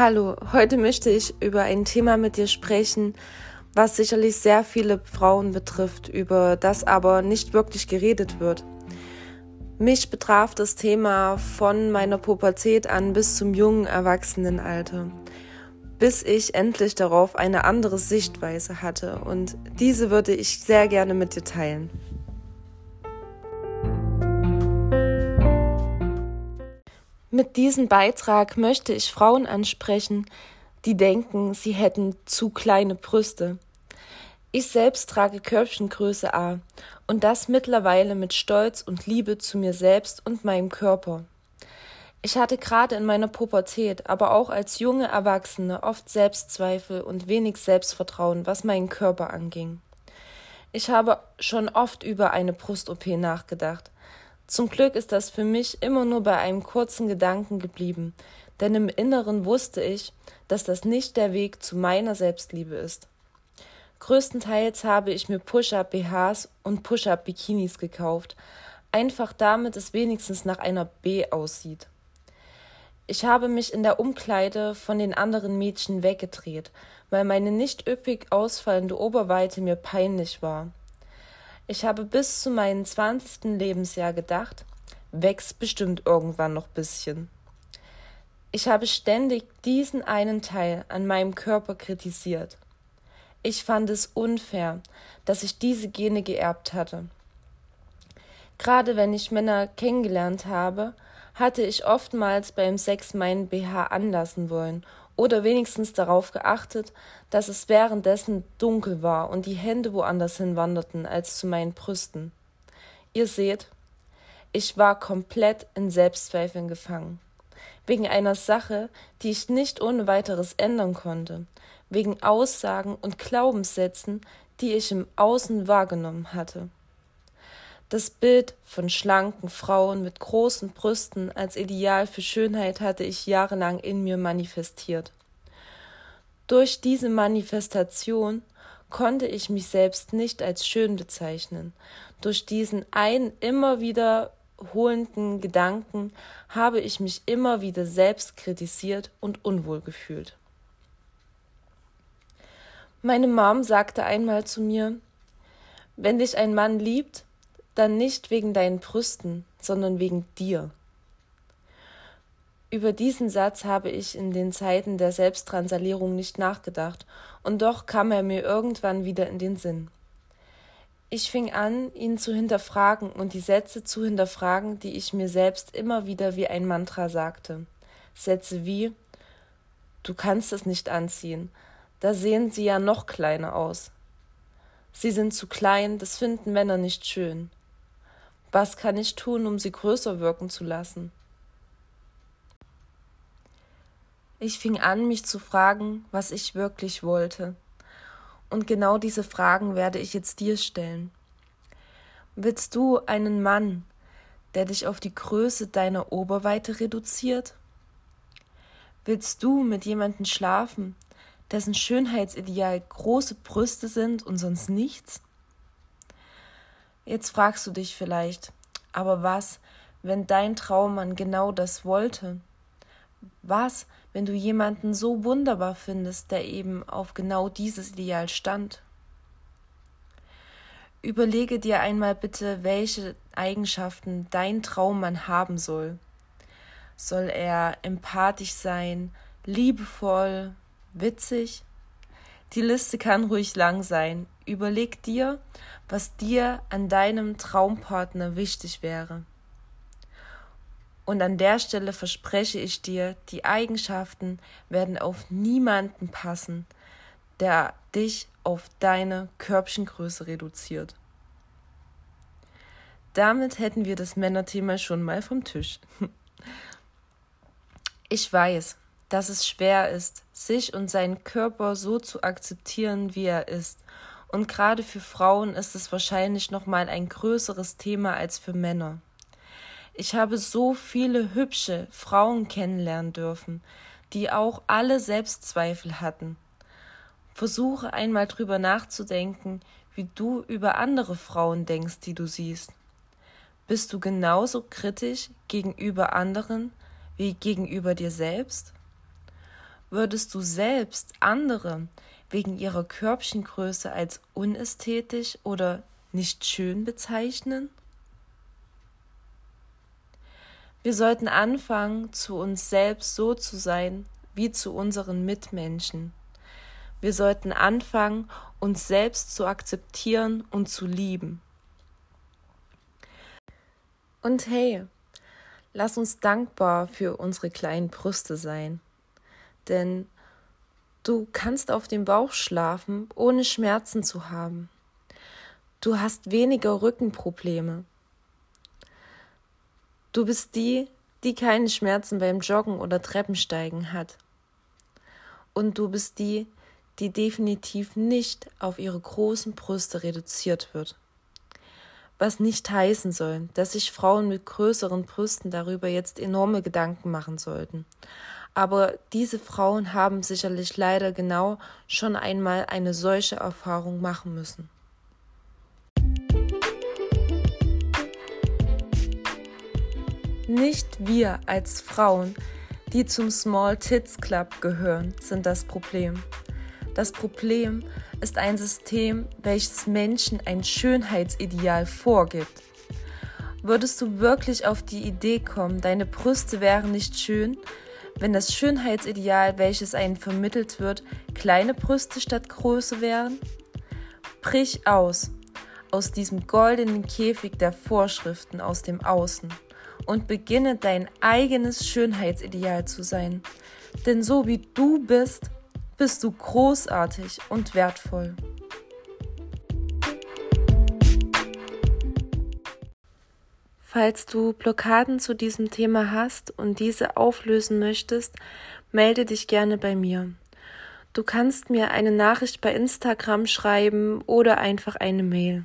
Hallo, heute möchte ich über ein Thema mit dir sprechen, was sicherlich sehr viele Frauen betrifft, über das aber nicht wirklich geredet wird. Mich betraf das Thema von meiner Pubertät an bis zum jungen Erwachsenenalter, bis ich endlich darauf eine andere Sichtweise hatte und diese würde ich sehr gerne mit dir teilen. Mit diesem Beitrag möchte ich Frauen ansprechen, die denken, sie hätten zu kleine Brüste. Ich selbst trage Körbchengröße A und das mittlerweile mit Stolz und Liebe zu mir selbst und meinem Körper. Ich hatte gerade in meiner Pubertät, aber auch als junge Erwachsene oft Selbstzweifel und wenig Selbstvertrauen, was meinen Körper anging. Ich habe schon oft über eine Brust-OP nachgedacht, zum Glück ist das für mich immer nur bei einem kurzen Gedanken geblieben, denn im Inneren wusste ich, dass das nicht der Weg zu meiner Selbstliebe ist. Größtenteils habe ich mir Push-Up-BHs und Push-Up-Bikinis gekauft, einfach damit es wenigstens nach einer B aussieht. Ich habe mich in der Umkleide von den anderen Mädchen weggedreht, weil meine nicht üppig ausfallende Oberweite mir peinlich war. Ich habe bis zu meinem zwanzigsten Lebensjahr gedacht, wächst bestimmt irgendwann noch bisschen. Ich habe ständig diesen einen Teil an meinem Körper kritisiert. Ich fand es unfair, dass ich diese Gene geerbt hatte. Gerade wenn ich Männer kennengelernt habe, hatte ich oftmals beim Sex meinen BH anlassen wollen oder wenigstens darauf geachtet, dass es währenddessen dunkel war und die Hände woanders hinwanderten als zu meinen Brüsten. Ihr seht, ich war komplett in Selbstzweifeln gefangen. Wegen einer Sache, die ich nicht ohne weiteres ändern konnte, wegen Aussagen und Glaubenssätzen, die ich im Außen wahrgenommen hatte. Das Bild von schlanken Frauen mit großen Brüsten als Ideal für Schönheit hatte ich jahrelang in mir manifestiert. Durch diese Manifestation konnte ich mich selbst nicht als schön bezeichnen. Durch diesen einen immer wiederholenden Gedanken habe ich mich immer wieder selbst kritisiert und unwohl gefühlt. Meine Mom sagte einmal zu mir, wenn dich ein Mann liebt, dann nicht wegen deinen Brüsten, sondern wegen dir. Über diesen Satz habe ich in den Zeiten der Selbsttransalierung nicht nachgedacht, und doch kam er mir irgendwann wieder in den Sinn. Ich fing an, ihn zu hinterfragen und die Sätze zu hinterfragen, die ich mir selbst immer wieder wie ein Mantra sagte. Sätze wie Du kannst es nicht anziehen, da sehen sie ja noch kleiner aus. Sie sind zu klein, das finden Männer nicht schön. Was kann ich tun, um sie größer wirken zu lassen? Ich fing an, mich zu fragen, was ich wirklich wollte. Und genau diese Fragen werde ich jetzt dir stellen. Willst du einen Mann, der dich auf die Größe deiner Oberweite reduziert? Willst du mit jemandem schlafen, dessen Schönheitsideal große Brüste sind und sonst nichts? Jetzt fragst du dich vielleicht, aber was, wenn dein Traummann genau das wollte? Was, wenn du jemanden so wunderbar findest, der eben auf genau dieses Ideal stand? Überlege dir einmal bitte, welche Eigenschaften dein Traummann haben soll. Soll er empathisch sein, liebevoll, witzig? Die Liste kann ruhig lang sein. Überleg dir, was dir an deinem Traumpartner wichtig wäre. Und an der Stelle verspreche ich dir, die Eigenschaften werden auf niemanden passen, der dich auf deine Körbchengröße reduziert. Damit hätten wir das Männerthema schon mal vom Tisch. Ich weiß, dass es schwer ist, sich und seinen Körper so zu akzeptieren, wie er ist. Und gerade für Frauen ist es wahrscheinlich noch mal ein größeres Thema als für Männer. Ich habe so viele hübsche Frauen kennenlernen dürfen, die auch alle Selbstzweifel hatten. Versuche einmal drüber nachzudenken, wie du über andere Frauen denkst, die du siehst. Bist du genauso kritisch gegenüber anderen wie gegenüber dir selbst? Würdest du selbst andere wegen ihrer Körbchengröße als unästhetisch oder nicht schön bezeichnen? Wir sollten anfangen, zu uns selbst so zu sein wie zu unseren Mitmenschen. Wir sollten anfangen, uns selbst zu akzeptieren und zu lieben. Und hey, lass uns dankbar für unsere kleinen Brüste sein. Denn du kannst auf dem Bauch schlafen, ohne Schmerzen zu haben. Du hast weniger Rückenprobleme. Du bist die, die keine Schmerzen beim Joggen oder Treppensteigen hat. Und du bist die, die definitiv nicht auf ihre großen Brüste reduziert wird was nicht heißen soll, dass sich Frauen mit größeren Brüsten darüber jetzt enorme Gedanken machen sollten. Aber diese Frauen haben sicherlich leider genau schon einmal eine solche Erfahrung machen müssen. Nicht wir als Frauen, die zum Small Tits Club gehören, sind das Problem. Das Problem ist ein System, welches Menschen ein Schönheitsideal vorgibt. Würdest du wirklich auf die Idee kommen, deine Brüste wären nicht schön, wenn das Schönheitsideal, welches einem vermittelt wird, kleine Brüste statt große wären? Brich aus aus diesem goldenen Käfig der Vorschriften aus dem Außen und beginne dein eigenes Schönheitsideal zu sein. Denn so wie du bist, bist du großartig und wertvoll. Falls du Blockaden zu diesem Thema hast und diese auflösen möchtest, melde dich gerne bei mir. Du kannst mir eine Nachricht bei Instagram schreiben oder einfach eine Mail.